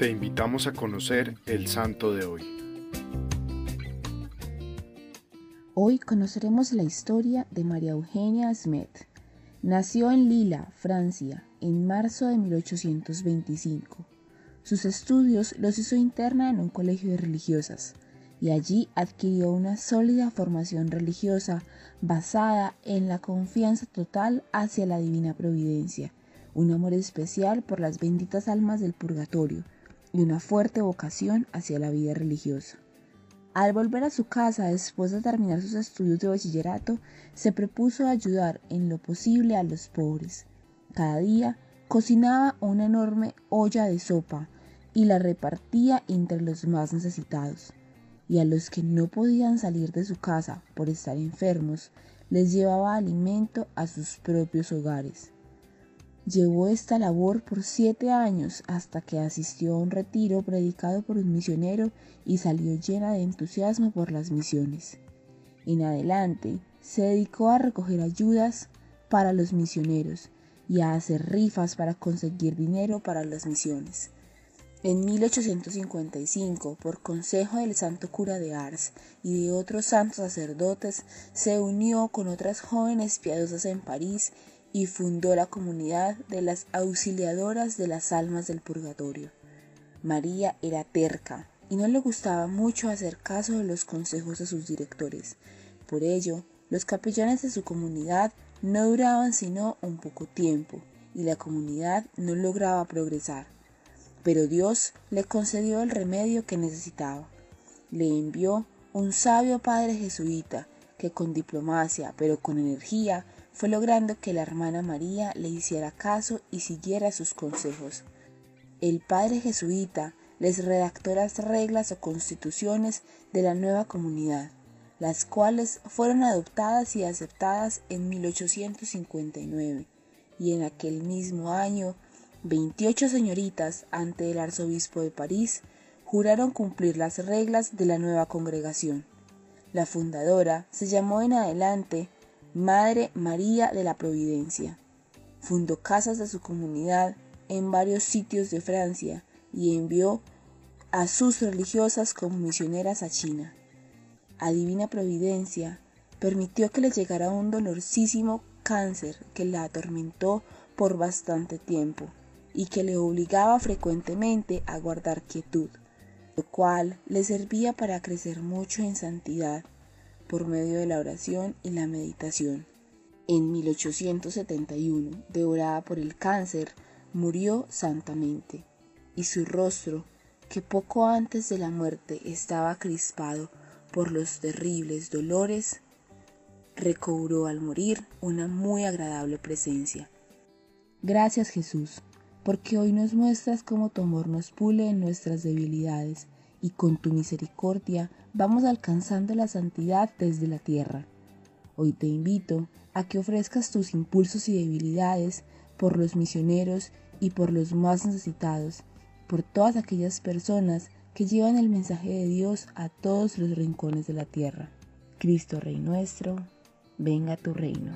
Te invitamos a conocer el santo de hoy. Hoy conoceremos la historia de María Eugenia Smet. Nació en Lila, Francia, en marzo de 1825. Sus estudios los hizo interna en un colegio de religiosas y allí adquirió una sólida formación religiosa basada en la confianza total hacia la divina providencia, un amor especial por las benditas almas del purgatorio y una fuerte vocación hacia la vida religiosa. Al volver a su casa después de terminar sus estudios de bachillerato, se propuso ayudar en lo posible a los pobres. Cada día cocinaba una enorme olla de sopa y la repartía entre los más necesitados y a los que no podían salir de su casa por estar enfermos, les llevaba alimento a sus propios hogares. Llevó esta labor por siete años hasta que asistió a un retiro predicado por un misionero y salió llena de entusiasmo por las misiones. En adelante se dedicó a recoger ayudas para los misioneros y a hacer rifas para conseguir dinero para las misiones. En 1855, por consejo del santo cura de Ars y de otros santos sacerdotes, se unió con otras jóvenes piadosas en París y fundó la comunidad de las auxiliadoras de las almas del purgatorio. María era terca y no le gustaba mucho hacer caso de los consejos de sus directores. Por ello, los capellanes de su comunidad no duraban sino un poco tiempo y la comunidad no lograba progresar pero Dios le concedió el remedio que necesitaba. Le envió un sabio padre jesuita que con diplomacia, pero con energía, fue logrando que la hermana María le hiciera caso y siguiera sus consejos. El padre jesuita les redactó las reglas o constituciones de la nueva comunidad, las cuales fueron adoptadas y aceptadas en 1859, y en aquel mismo año 28 señoritas ante el arzobispo de París juraron cumplir las reglas de la nueva congregación. La fundadora se llamó en adelante Madre María de la Providencia. Fundó casas de su comunidad en varios sitios de Francia y envió a sus religiosas como misioneras a China. A Divina Providencia permitió que le llegara un dolorosísimo cáncer que la atormentó por bastante tiempo y que le obligaba frecuentemente a guardar quietud, lo cual le servía para crecer mucho en santidad por medio de la oración y la meditación. En 1871, devorada por el cáncer, murió santamente, y su rostro, que poco antes de la muerte estaba crispado por los terribles dolores, recobró al morir una muy agradable presencia. Gracias Jesús porque hoy nos muestras cómo tu amor nos pule en nuestras debilidades y con tu misericordia vamos alcanzando la santidad desde la tierra. Hoy te invito a que ofrezcas tus impulsos y debilidades por los misioneros y por los más necesitados, por todas aquellas personas que llevan el mensaje de Dios a todos los rincones de la tierra. Cristo Rey nuestro, venga tu reino.